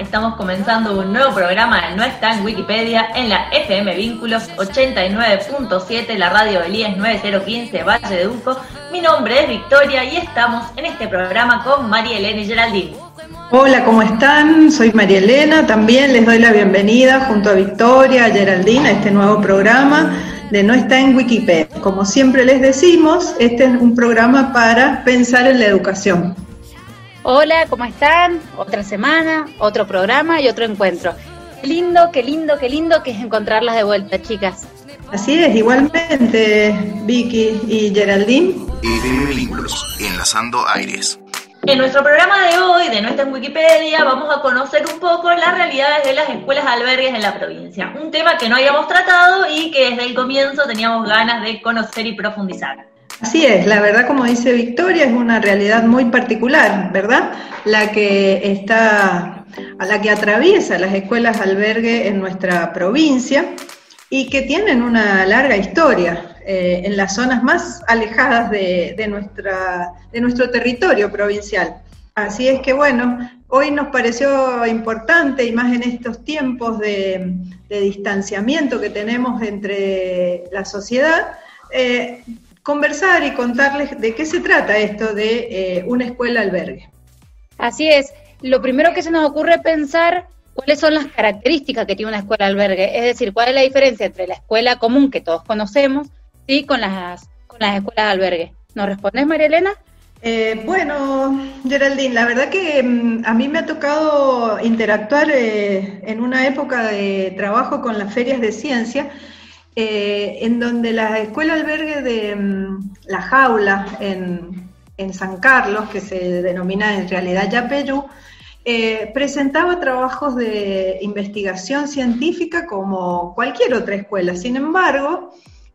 Estamos comenzando un nuevo programa de No está en Wikipedia en la FM Vínculos 89.7, la radio del IES 9015 Valle de Uco. Mi nombre es Victoria y estamos en este programa con María Elena y Geraldine. Hola, ¿cómo están? Soy María Elena, también les doy la bienvenida junto a Victoria, a Geraldine a este nuevo programa de No está en Wikipedia. Como siempre les decimos, este es un programa para pensar en la educación. Hola, ¿cómo están? Otra semana, otro programa y otro encuentro. Qué lindo, qué lindo, qué lindo que es encontrarlas de vuelta, chicas. Así es, igualmente, Vicky y Geraldine. Y vínculos, enlazando aires. En nuestro programa de hoy, de nuestra Wikipedia, vamos a conocer un poco las realidades de las escuelas albergues en la provincia. Un tema que no habíamos tratado y que desde el comienzo teníamos ganas de conocer y profundizar. Así es, la verdad, como dice Victoria, es una realidad muy particular, ¿verdad? La que está, a la que atraviesa las escuelas albergue en nuestra provincia y que tienen una larga historia eh, en las zonas más alejadas de, nuestra, de nuestro territorio provincial. Así es que bueno, hoy nos pareció importante y más en estos tiempos de, distanciamiento que tenemos entre la sociedad, eh, conversar y contarles de qué se trata esto de eh, una escuela albergue. Así es. Lo primero que se nos ocurre pensar cuáles son las características que tiene una escuela albergue, es decir, cuál es la diferencia entre la escuela común que todos conocemos y con las, con las escuelas albergue. ¿Nos respondes, María Elena? Eh, bueno, Geraldine, la verdad que mm, a mí me ha tocado interactuar eh, en una época de trabajo con las ferias de ciencia eh, en donde la escuela albergue de mm, La Jaula en, San Carlos, que se denomina en realidad Yapeyú, eh, presentaba trabajos de investigación científica como cualquier otra escuela. Sin embargo,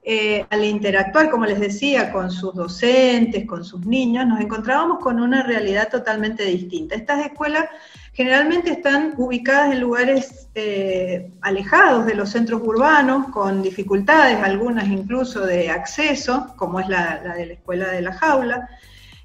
eh, al interactuar, como les decía, con sus docentes, con sus niños, nos encontrábamos con una realidad totalmente distinta. Estas escuelas Generalmente están ubicadas en lugares eh, alejados de los centros urbanos, con dificultades, algunas incluso de acceso, como es la, de la escuela de la jaula,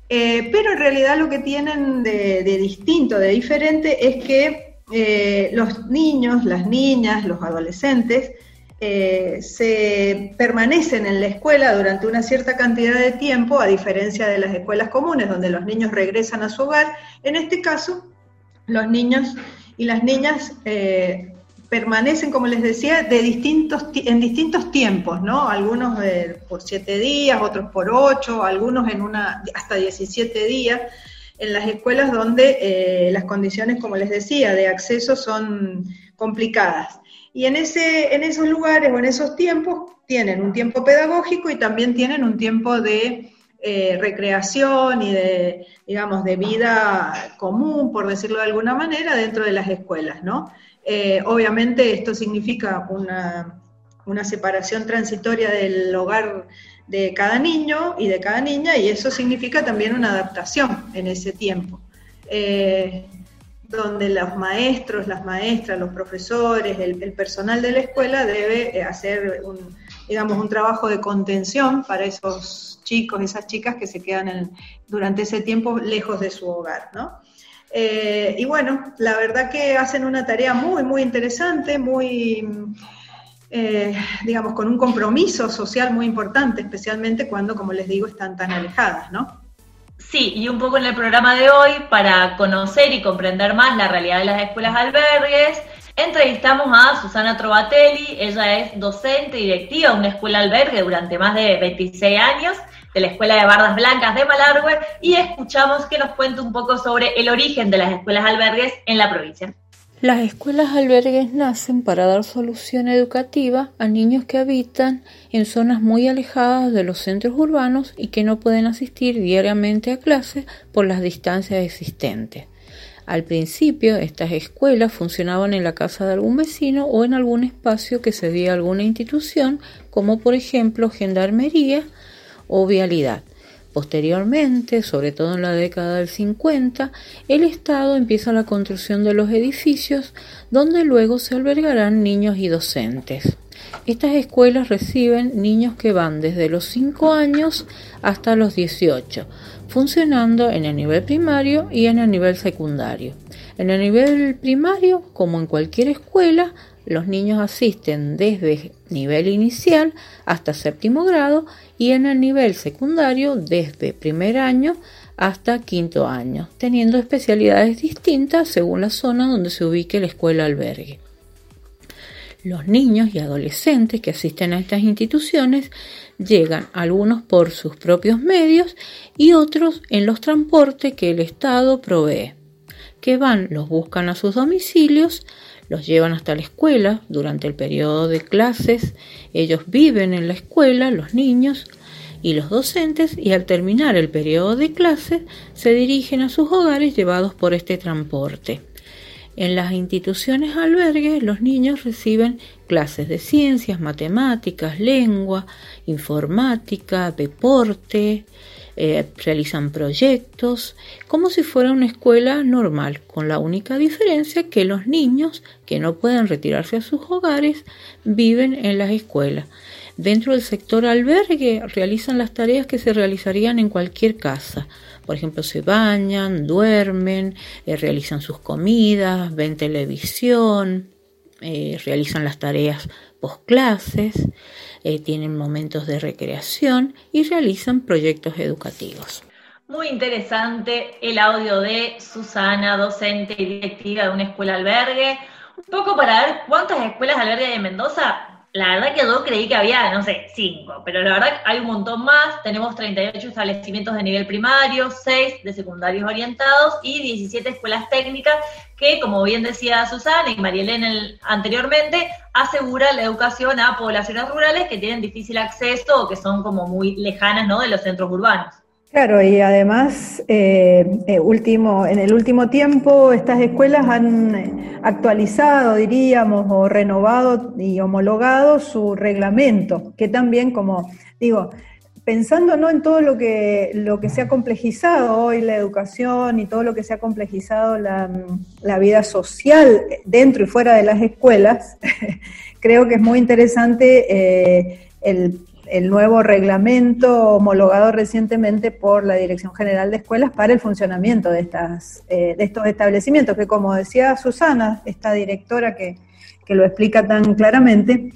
eh, pero en realidad lo que tienen de, distinto, de diferente, es que eh, los niños, las niñas, los adolescentes, se permanecen en la escuela durante una cierta cantidad de tiempo, a diferencia de las escuelas comunes, donde los niños regresan a su hogar. En este caso, los niños y las niñas eh, permanecen, como les decía, de distintos, en distintos tiempos, ¿no? Algunos por siete días, otros por ocho, algunos en una hasta 17 días, en las escuelas donde eh, las condiciones, como les decía, de acceso son complicadas. Y en, ese, en esos lugares o en esos tiempos tienen un tiempo pedagógico y también tienen un tiempo de eh, recreación y de, digamos, de vida común, por decirlo de alguna manera, dentro de las escuelas, ¿no? Eh, obviamente esto significa una, separación transitoria del hogar de cada niño y de cada niña, y eso significa también una adaptación en ese tiempo. Eh, donde los maestros, las maestras, los profesores, el, el personal de la escuela debe hacer un, digamos, un trabajo de contención para esos chicos, esas chicas que se quedan durante ese tiempo lejos de su hogar, ¿no? Eh, y bueno, la verdad que hacen una tarea muy, muy interesante, muy, eh, digamos, con un compromiso social muy importante, especialmente cuando, como les digo, están tan alejadas, ¿no? Sí, y un poco en el programa de hoy, para conocer y comprender más la realidad de las escuelas albergues, Entrevistamos a Susana Trovatelli, ella es docente y directiva de una escuela albergue durante más de 26 años de la Escuela de Bardas Blancas de Malargüe y escuchamos que nos cuente un poco sobre el origen de las escuelas albergues en la provincia. Las escuelas albergues nacen para dar solución educativa a niños que habitan en zonas muy alejadas de los centros urbanos y que no pueden asistir diariamente a clases por las distancias existentes. Al principio, estas escuelas funcionaban en la casa de algún vecino o en algún espacio que cedía alguna institución, como por ejemplo gendarmería o vialidad. Posteriormente, sobre todo en la década del 50, el Estado empieza la construcción de los edificios donde luego se albergarán niños y docentes. Estas escuelas reciben niños que van desde los 5 años hasta los 18, funcionando en el nivel primario y en el nivel secundario. En el nivel primario, como en cualquier escuela, los niños asisten desde nivel inicial hasta séptimo grado y en el nivel secundario desde primer año hasta quinto año, teniendo especialidades distintas según la zona donde se ubique la escuela albergue. Los niños y adolescentes que asisten a estas instituciones llegan algunos por sus propios medios y otros en los transportes que el Estado provee, que van, los buscan a sus domicilios, los llevan hasta la escuela durante el periodo de clases, ellos viven en la escuela, los niños, y los docentes y al terminar el periodo de clases se dirigen a sus hogares llevados por este transporte. En las instituciones albergues los niños reciben clases de ciencias, matemáticas, lengua, informática, deporte, eh, realizan proyectos, como si fuera una escuela normal, con la única diferencia que los niños que no pueden retirarse a sus hogares viven en las escuelas. Dentro del sector albergue realizan las tareas que se realizarían en cualquier casa. Por ejemplo, se bañan, duermen, eh, realizan sus comidas, ven televisión, eh, realizan las tareas post clases, eh, tienen momentos de recreación y realizan proyectos educativos. Muy interesante el audio de Susana, docente y directiva de una escuela albergue. Un poco para ver cuántas escuelas albergue en Mendoza la verdad que yo creí que había, no sé, cinco, pero la verdad hay un montón más. Tenemos 38 establecimientos de nivel primario, 6 de secundarios orientados y 17 escuelas técnicas que, como bien decía Susana y María Elena anteriormente, asegura la educación a poblaciones rurales que tienen difícil acceso o que son como muy lejanas ¿no? de los centros urbanos. Claro, y además, eh, eh, último, en el último tiempo estas escuelas han eh, actualizado, diríamos, o renovado y homologado su reglamento, que también, como digo, pensando ¿no? en todo lo que, lo que se ha complejizado hoy la educación y todo lo que se ha complejizado la, la vida social dentro y fuera de las escuelas, creo que es muy interesante el el nuevo reglamento homologado recientemente por la Dirección General de Escuelas para el funcionamiento de, estas, eh, de estos establecimientos, que como decía Susana, esta directora que, lo explica tan claramente,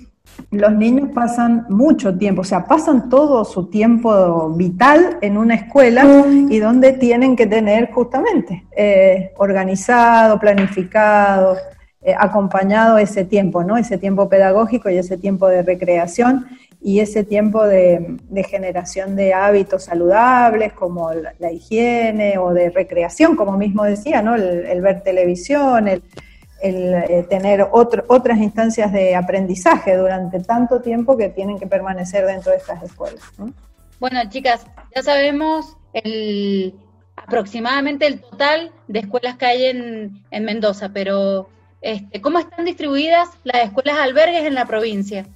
los niños pasan mucho tiempo, o sea, pasan todo su tiempo vital en una escuela y donde tienen que tener justamente eh, organizado, planificado, eh, acompañado ese tiempo, ¿no? Ese tiempo pedagógico y ese tiempo de recreación y ese tiempo de, generación de hábitos saludables como la, higiene o de recreación, como mismo decía, ¿no? el, ver televisión, el, eh, tener otras instancias de aprendizaje durante tanto tiempo que tienen que permanecer dentro de estas escuelas. Bueno, chicas, ya sabemos el, aproximadamente el total de escuelas que hay en, en Mendoza, pero este, ¿cómo están distribuidas las escuelas albergues en la provincia?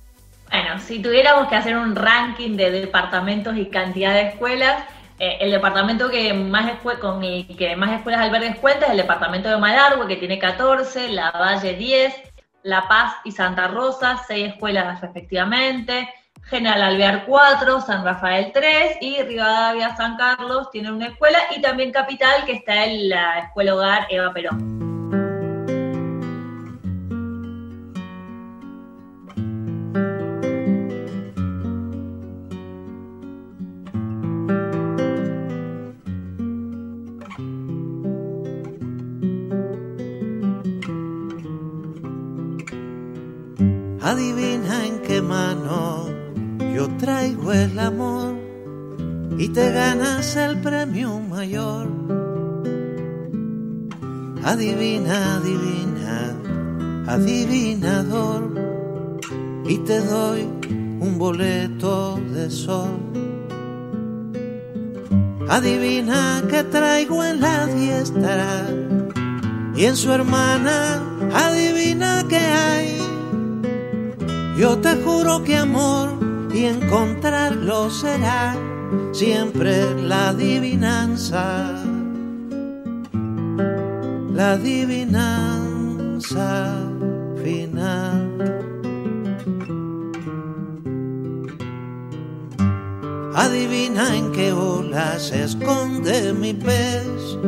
Bueno, si tuviéramos que hacer un ranking de departamentos y cantidad de escuelas, eh, el departamento que más con el que más escuelas albergues cuenta es el departamento de Malargüe, que tiene 14, La Valle 10, La Paz y Santa Rosa, 6 escuelas respectivamente, General Alvear 4, San Rafael 3 y Rivadavia San Carlos tiene una escuela y también Capital que está en la Escuela Hogar Eva Perón. Adivina, adivina, adivinador y te doy un boleto de sol. Adivina que traigo en la diestra y en su hermana adivina que hay yo te juro que amor y encontrarlo será siempre la adivinanza la adivinanza final. Adivina en qué ola se esconde mi pez.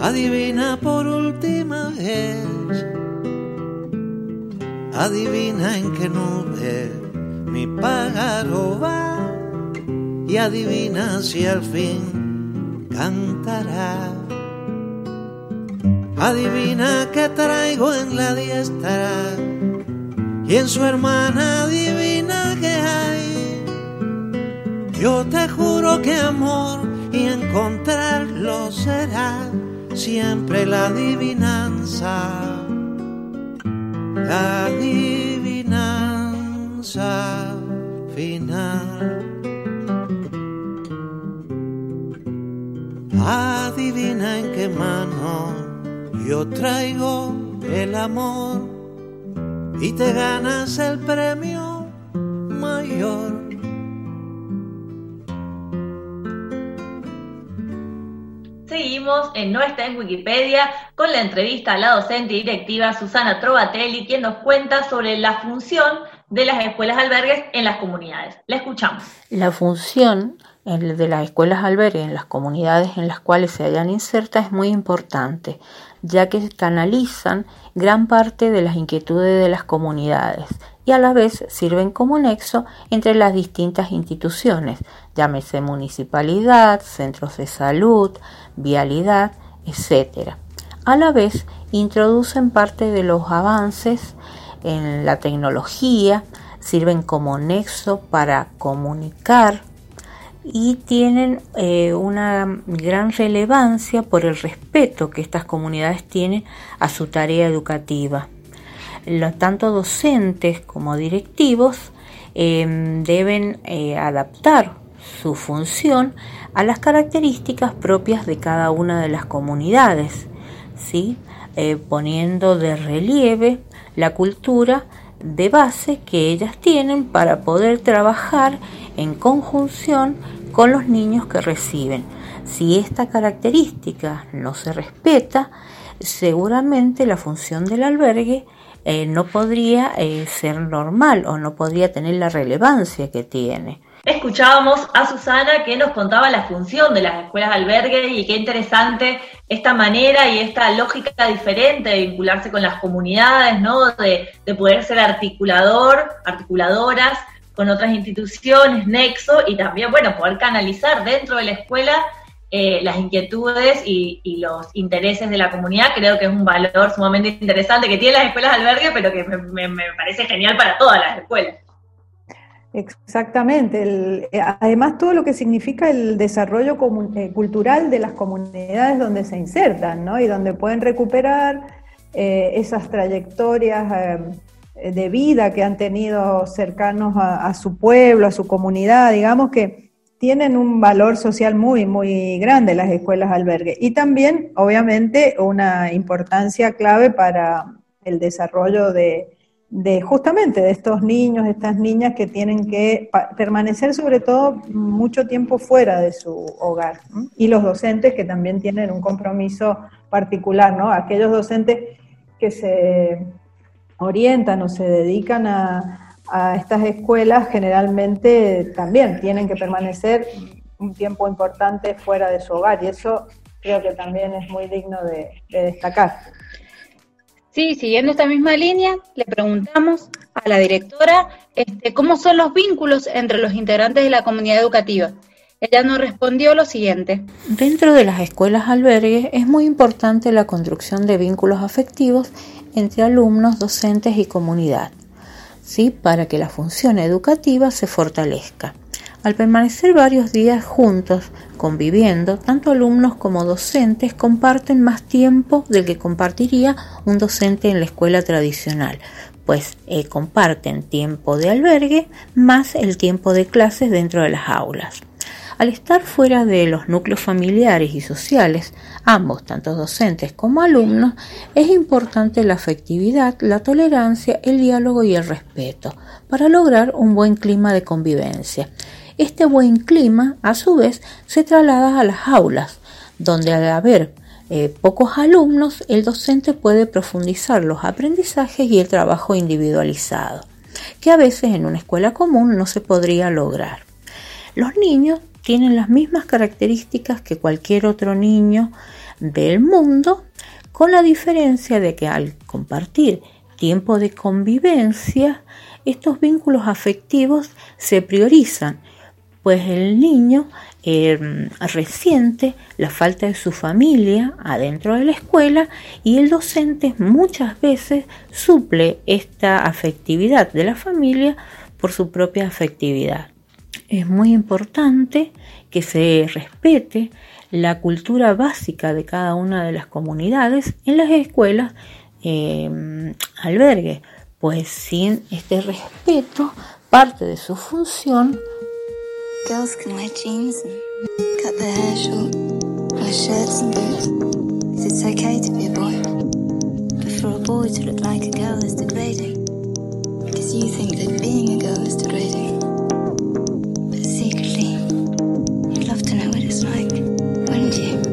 Adivina por última vez. Adivina en qué nube mi pájaro va. Y adivina si al fin cantará. Adivina que traigo en la diestra y en su hermana adivina que hay. Yo te juro que amor y encontrarlo será siempre la adivinanza, la adivinanza final. Adivina en qué mano yo traigo el amor y te ganas el premio mayor. Seguimos en No está en Wikipedia con la entrevista a la docente y directiva Susana Trovatelli, quien nos cuenta sobre la función de las escuelas albergues en las comunidades. La escuchamos. La función de las escuelas albergues en las comunidades en las cuales se hayan insertas es muy importante, ya que canalizan gran parte de las inquietudes de las comunidades y a la vez sirven como nexo entre las distintas instituciones, llámese municipalidad, centros de salud, vialidad, etc. A la vez introducen parte de los avances en la tecnología, sirven como nexo para comunicar y tienen eh, una gran relevancia por el respeto que estas comunidades tienen a su tarea educativa. Los, tanto docentes como directivos em, deben eh, adaptar su función a las características propias de cada una de las comunidades, ¿sí? Eh, poniendo de relieve la cultura de base que ellas tienen para poder trabajar en conjunción con los niños que reciben. Si esta característica no se respeta, seguramente la función del albergue eh, no podría eh, ser normal o no podría tener la relevancia que tiene. Escuchábamos a Susana que nos contaba la función de las escuelas albergue y qué interesante esta manera y esta lógica diferente de vincularse con las comunidades, ¿no? De, de poder ser articulador, articuladoras con otras instituciones, nexo, y también, bueno, poder canalizar dentro de la escuela eh, las inquietudes y, los intereses de la comunidad, creo que es un valor sumamente interesante que tienen las escuelas de albergue, pero que me, parece genial para todas las escuelas. Exactamente. Eh, además, todo lo que significa el desarrollo eh, cultural de las comunidades donde se insertan, ¿no? Y donde pueden recuperar esas trayectorias de vida que han tenido cercanos a, su pueblo, a su comunidad, digamos que tienen un valor social muy, muy grande las escuelas albergue. Y también, obviamente, una importancia clave para el desarrollo de, justamente de estos niños, estas niñas que tienen que permanecer sobre todo mucho tiempo fuera de su hogar. Y los docentes que también tienen un compromiso particular, ¿no? Aquellos docentes que se orientan o se dedican a, estas escuelas generalmente también tienen que permanecer un tiempo importante fuera de su hogar y eso creo que también es muy digno de, destacar. Sí, siguiendo esta misma línea, le preguntamos a la directora este, cómo son los vínculos entre los integrantes de la comunidad educativa. Ella nos respondió lo siguiente. Dentro de las escuelas albergues es muy importante la construcción de vínculos afectivos entre alumnos, docentes y comunidad, ¿sí? para que la función educativa se fortalezca. Al permanecer varios días juntos, conviviendo, tanto alumnos como docentes comparten más tiempo del que compartiría un docente en la escuela tradicional, pues eh, comparten tiempo de albergue más el tiempo de clases dentro de las aulas. Al estar fuera de los núcleos familiares y sociales, ambos, tanto docentes como alumnos, es importante la afectividad, la tolerancia, el diálogo y el respeto para lograr un buen clima de convivencia. Este buen clima, a su vez, se traslada a las aulas, donde al haber eh, pocos alumnos, el docente puede profundizar los aprendizajes y el trabajo individualizado, que a veces en una escuela común no se podría lograr. Los niños tienen las mismas características que cualquier otro niño del mundo, con la diferencia de que al compartir tiempo de convivencia, estos vínculos afectivos se priorizan, pues el niño eh, resiente la falta de su familia adentro de la escuela y el docente muchas veces suple esta afectividad de la familia por su propia afectividad. Es muy importante que se respete la cultura básica de cada una de las comunidades en las escuelas eh, albergue, pues sin este respeto parte de su función. Because you think that being a girl is degrading. To know what it's like, wouldn't you?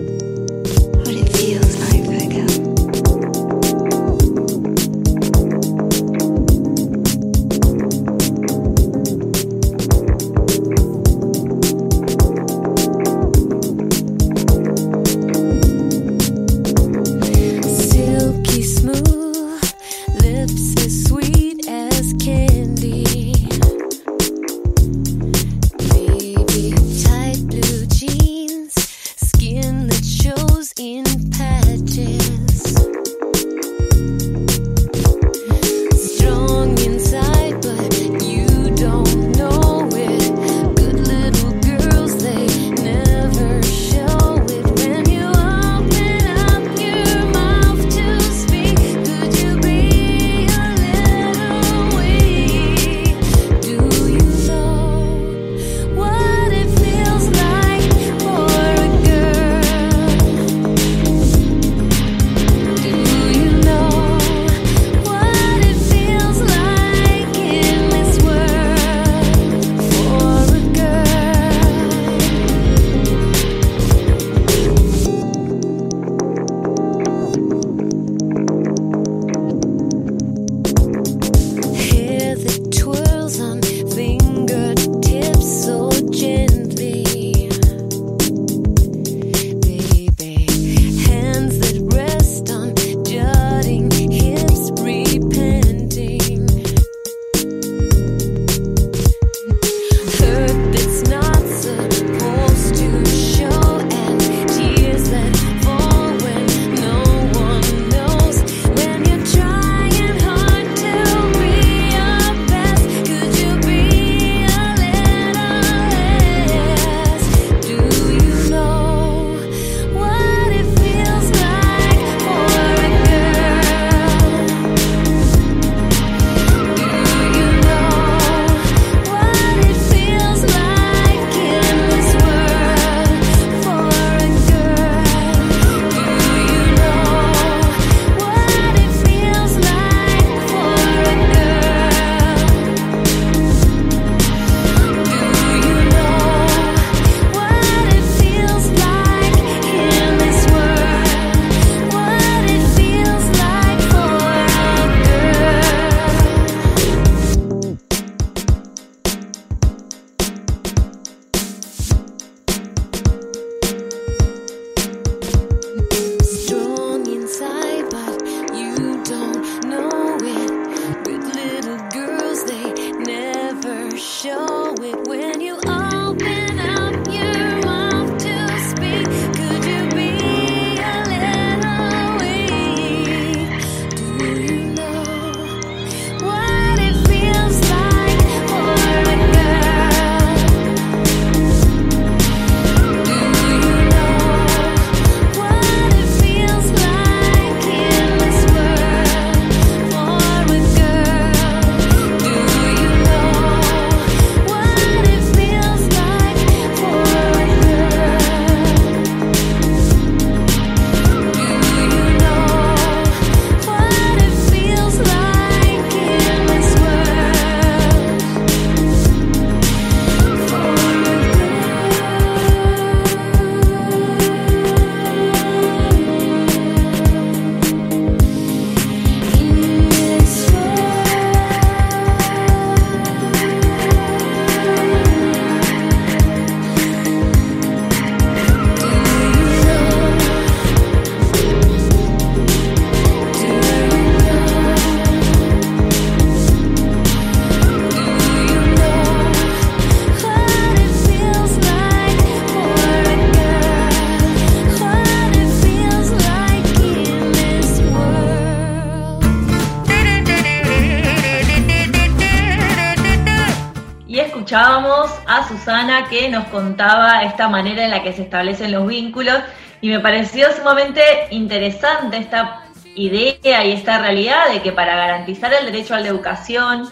Que nos contaba esta manera en la que se establecen los vínculos y me pareció sumamente interesante esta idea y esta realidad de que para garantizar el derecho a la educación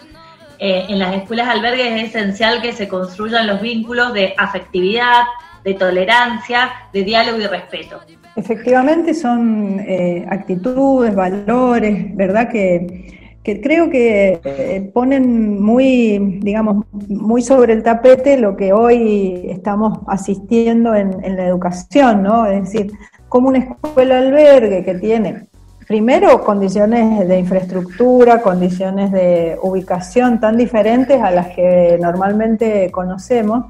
eh, en las escuelas albergues es esencial que se construyan los vínculos de afectividad, de tolerancia, de diálogo y respeto. Efectivamente son eh, actitudes, valores, ¿verdad? Que, creo que eh, ponen muy, digamos, muy sobre el tapete lo que hoy estamos asistiendo en, en la educación, ¿no? Es decir, como una escuela albergue que tiene primero condiciones de infraestructura, condiciones de ubicación tan diferentes a las que normalmente conocemos,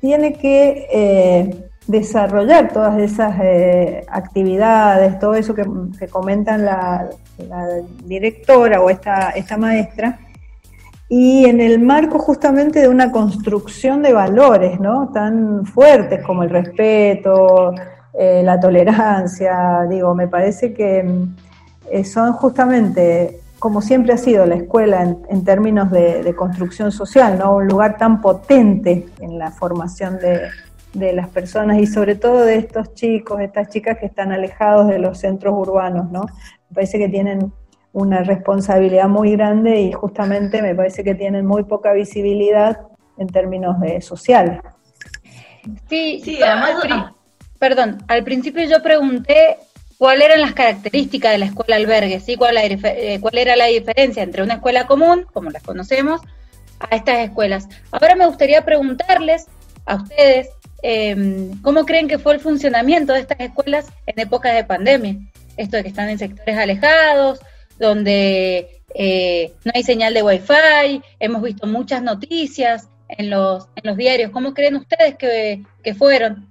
tiene que eh, desarrollar todas esas eh, actividades, todo eso que, comentan la, directora o esta, esta maestra, y en el marco justamente de una construcción de valores ¿no? tan fuertes como el respeto, eh, la tolerancia, digo, me parece que son justamente como siempre ha sido la escuela en, términos de, construcción social, ¿no? Un lugar tan potente en la formación de, las personas y sobre todo de estos chicos, estas chicas que están alejados de los centros urbanos, ¿no? Me parece que tienen una responsabilidad muy grande y justamente me parece que tienen muy poca visibilidad en términos de sociales. Sí, sí, además, perdón, al principio yo pregunté cuáles eran las características de la escuela albergue, ¿sí? ¿Cuál, eh, cuál era la diferencia entre una escuela común, como las conocemos, a estas escuelas. Ahora me gustaría preguntarles a ustedes em, cómo creen que fue el funcionamiento de estas escuelas en épocas de pandemia. Esto de que están en sectores alejados, donde eh, no hay señal de wifi, hemos visto muchas noticias en los, en los diarios. ¿Cómo creen ustedes que, fueron?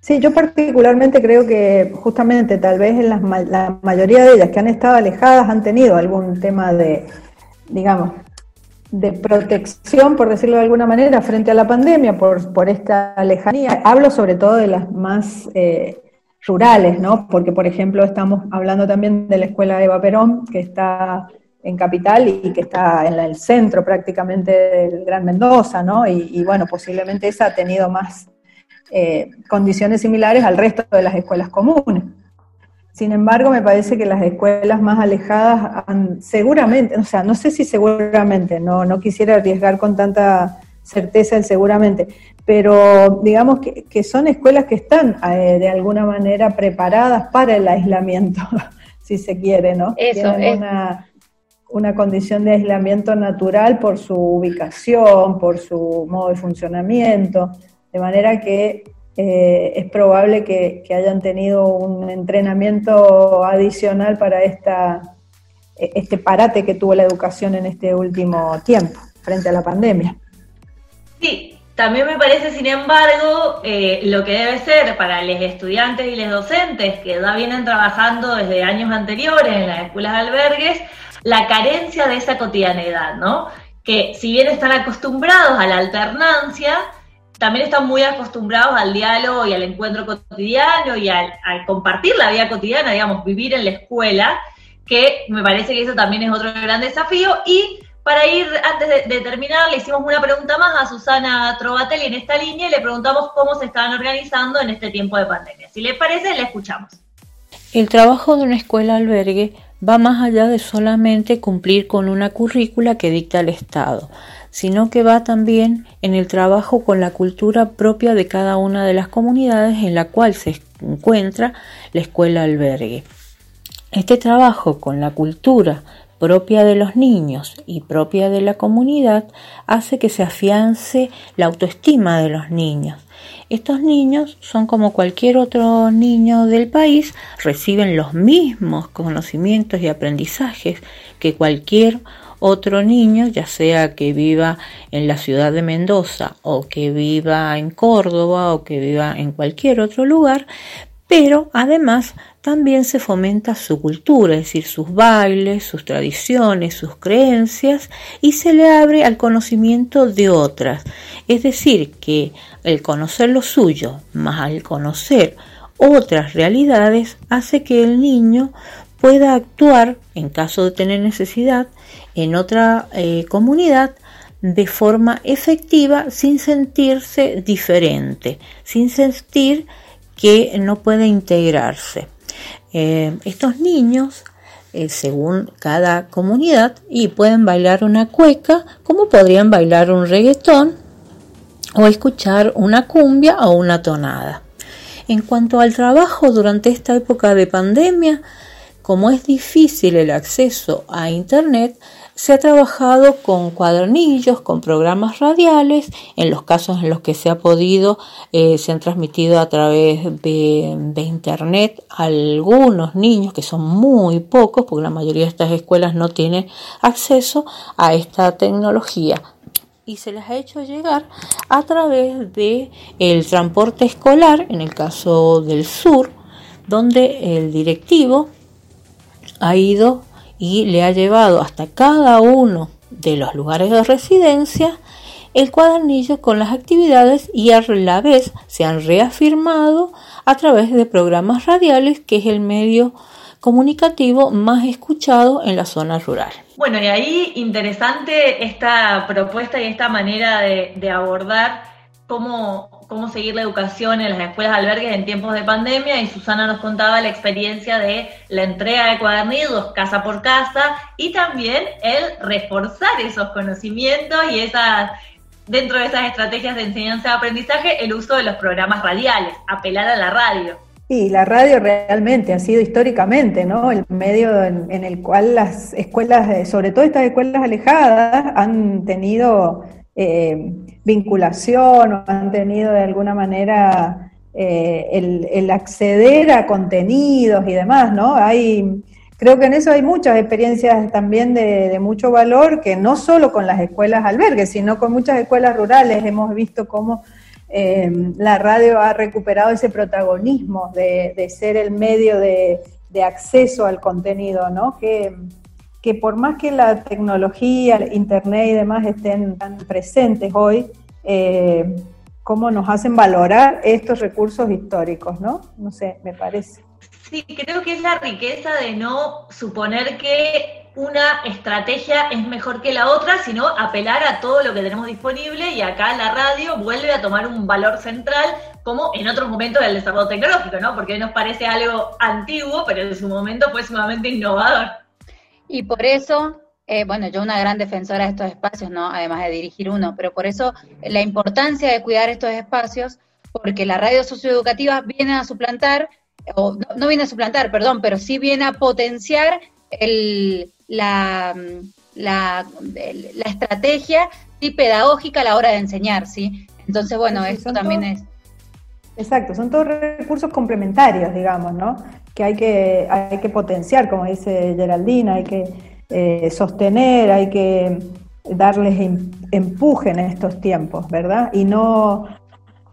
Sí, yo particularmente creo que justamente tal vez en la mayoría de ellas que han estado alejadas han tenido algún tema de, digamos, de protección, por decirlo de alguna manera, frente a la pandemia, por, por esta lejanía. Hablo sobre todo de las más eh, rurales, ¿no? Porque, por ejemplo, estamos hablando también de la escuela Eva Perón, que está en Capital y que está en el centro prácticamente del Gran Mendoza, ¿no? Y, bueno, posiblemente esa ha tenido más eh, condiciones similares al resto de las escuelas comunes. Sin embargo, me parece que las escuelas más alejadas han, seguramente, o sea, no sé si seguramente, no, no quisiera arriesgar con tanta certeza el seguramente, pero digamos que, son escuelas que están eh, de alguna manera preparadas para el aislamiento, si se quiere, ¿no? Eso, es. Una, una condición de aislamiento natural por su ubicación, por su modo de funcionamiento. De manera que eh, es probable que, hayan tenido un entrenamiento adicional para esta, e, este parate que tuvo la educación en este último tiempo, frente a la pandemia. Sí, también me parece, sin embargo, eh, lo que debe ser para los estudiantes y los docentes que ya vienen trabajando desde años anteriores en las escuelas albergues, la carencia de esa cotidianidad, ¿no? Que si bien están acostumbrados a la alternancia, también están muy acostumbrados al diálogo y al encuentro cotidiano y al, compartir la vida cotidiana, digamos, vivir en la escuela, que me parece que eso también es otro gran desafío. Y para ir, antes de, terminar, le hicimos una pregunta más a Susana Trovatelli en esta línea y le preguntamos cómo se estaban organizando en este tiempo de pandemia. Si le parece, le escuchamos. El trabajo de una escuela albergue va más allá de solamente cumplir con una currícula que dicta el Estado sino que va también en el trabajo con la cultura propia de cada una de las comunidades en la cual se encuentra la escuela albergue. Este trabajo con la cultura propia de los niños y propia de la comunidad hace que se afiance la autoestima de los niños. Estos niños son como cualquier otro niño del país, reciben los mismos conocimientos y aprendizajes que cualquier otro niño, ya sea que viva en la ciudad de Mendoza o que viva en Córdoba o que viva en cualquier otro lugar, pero además también se fomenta su cultura, es decir, sus bailes, sus tradiciones, sus creencias y se le abre al conocimiento de otras. Es decir, que el conocer lo suyo más al conocer otras realidades hace que el niño pueda actuar, en caso de tener necesidad, en otra eh, comunidad de forma efectiva sin sentirse diferente, sin sentir que no puede integrarse. Eh, estos niños, eh, según cada comunidad, y pueden bailar una cueca como podrían bailar un reggaetón o escuchar una cumbia o una tonada. En cuanto al trabajo durante esta época de pandemia, como es difícil el acceso a Internet, se ha trabajado con cuadernillos, con programas radiales, en los casos en los que se ha podido, eh, se han transmitido a través de, Internet algunos niños, que son muy pocos, porque la mayoría de estas escuelas no tienen acceso a esta tecnología. Y se les ha hecho llegar a través de el transporte escolar, en el caso del sur, donde el directivo ha ido y le ha llevado hasta cada uno de los lugares de residencia el cuadernillo con las actividades y a la vez se han reafirmado a través de programas radiales, que es el medio comunicativo más escuchado en la zona rural. Bueno, y ahí interesante esta propuesta y esta manera de, de abordar cómo, cómo seguir la educación en las escuelas albergues en tiempos de pandemia y Susana nos contaba la experiencia de la entrega de cuadernillos casa por casa y también el reforzar esos conocimientos y esas dentro de esas estrategias de enseñanza y aprendizaje el uso de los programas radiales, apelar a la radio. Sí, la radio realmente ha sido históricamente, ¿no? El medio en, el cual las escuelas, sobre todo estas escuelas alejadas, han tenido eh, vinculación o han tenido de alguna manera eh, el, acceder a contenidos y demás, ¿no? Hay, creo que en eso hay muchas experiencias también de, mucho valor, que no solo con las escuelas albergues, sino con muchas escuelas rurales hemos visto cómo eh, la radio ha recuperado ese protagonismo de, ser el medio de, de, acceso al contenido, ¿no? Que, que por más que la tecnología, Internet y demás estén tan presentes hoy, eh, cómo nos hacen valorar estos recursos históricos, ¿no? No sé, me parece. Sí, creo que es la riqueza de no suponer que una estrategia es mejor que la otra, sino apelar a todo lo que tenemos disponible y acá la radio vuelve a tomar un valor central como en otros momentos del desarrollo tecnológico, ¿no? Porque nos parece algo antiguo, pero en su momento fue sumamente innovador. Y por eso, eh, bueno, yo una gran defensora de estos espacios, ¿no? Además de dirigir uno, pero por eso la importancia de cuidar estos espacios, porque la radio socioeducativa viene a suplantar, o no, viene a suplantar, perdón, pero sí viene a potenciar el, la, la, la estrategia sí, pedagógica a la hora de enseñar, ¿sí? Entonces, bueno, esto también es... Exacto, son todos recursos complementarios, digamos, ¿no? Que hay que, hay que potenciar, como dice Geraldina, hay que eh, sostener, hay que darles em, empuje en estos tiempos, ¿verdad? Y no,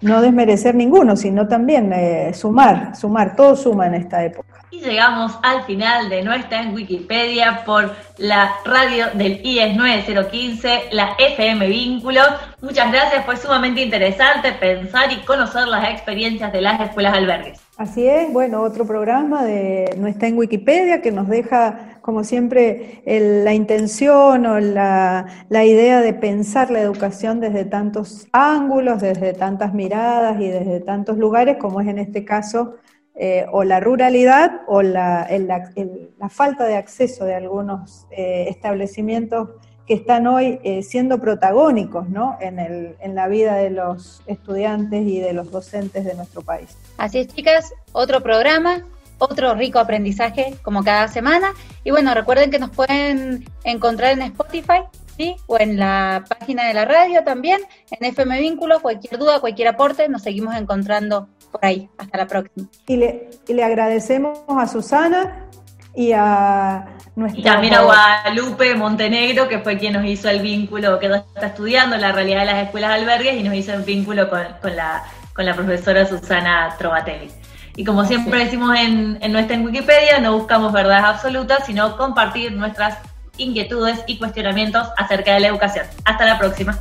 no desmerecer ninguno, sino también eh, sumar, sumar, todo suma en esta época. Y llegamos al final de nuestra en Wikipedia por la radio del IES 9015, la FM Vínculo. Muchas gracias, fue sumamente interesante pensar y conocer las experiencias de las escuelas albergues. Así es, bueno, otro programa de No está en Wikipedia que nos deja, como siempre, la intención o la, idea de pensar la educación desde tantos ángulos, desde tantas miradas y desde tantos lugares, como es en este caso, eh, o la ruralidad o la, la, falta de acceso de algunos eh, establecimientos que están hoy eh, siendo protagónicos ¿no? en, el, en la vida de los estudiantes y de los docentes de nuestro país. Así es, chicas, otro programa, otro rico aprendizaje como cada semana. Y bueno, recuerden que nos pueden encontrar en Spotify, ¿sí? O en la página de la radio también, en FM Vínculo, cualquier duda, cualquier aporte, nos seguimos encontrando por ahí. Hasta la próxima. Y le, y le agradecemos a Susana y a y también a Guadalupe Montenegro, que fue quien nos hizo el vínculo, que está estudiando la realidad de las escuelas albergues y nos hizo el vínculo con, la, con la profesora Susana Trovatelli. Y como siempre decimos en, en nuestra en Wikipedia, no buscamos verdades absolutas, sino compartir nuestras inquietudes y cuestionamientos acerca de la educación. Hasta la próxima.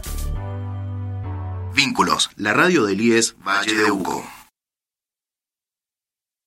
Vínculos, la radio del IES Valle de Uco.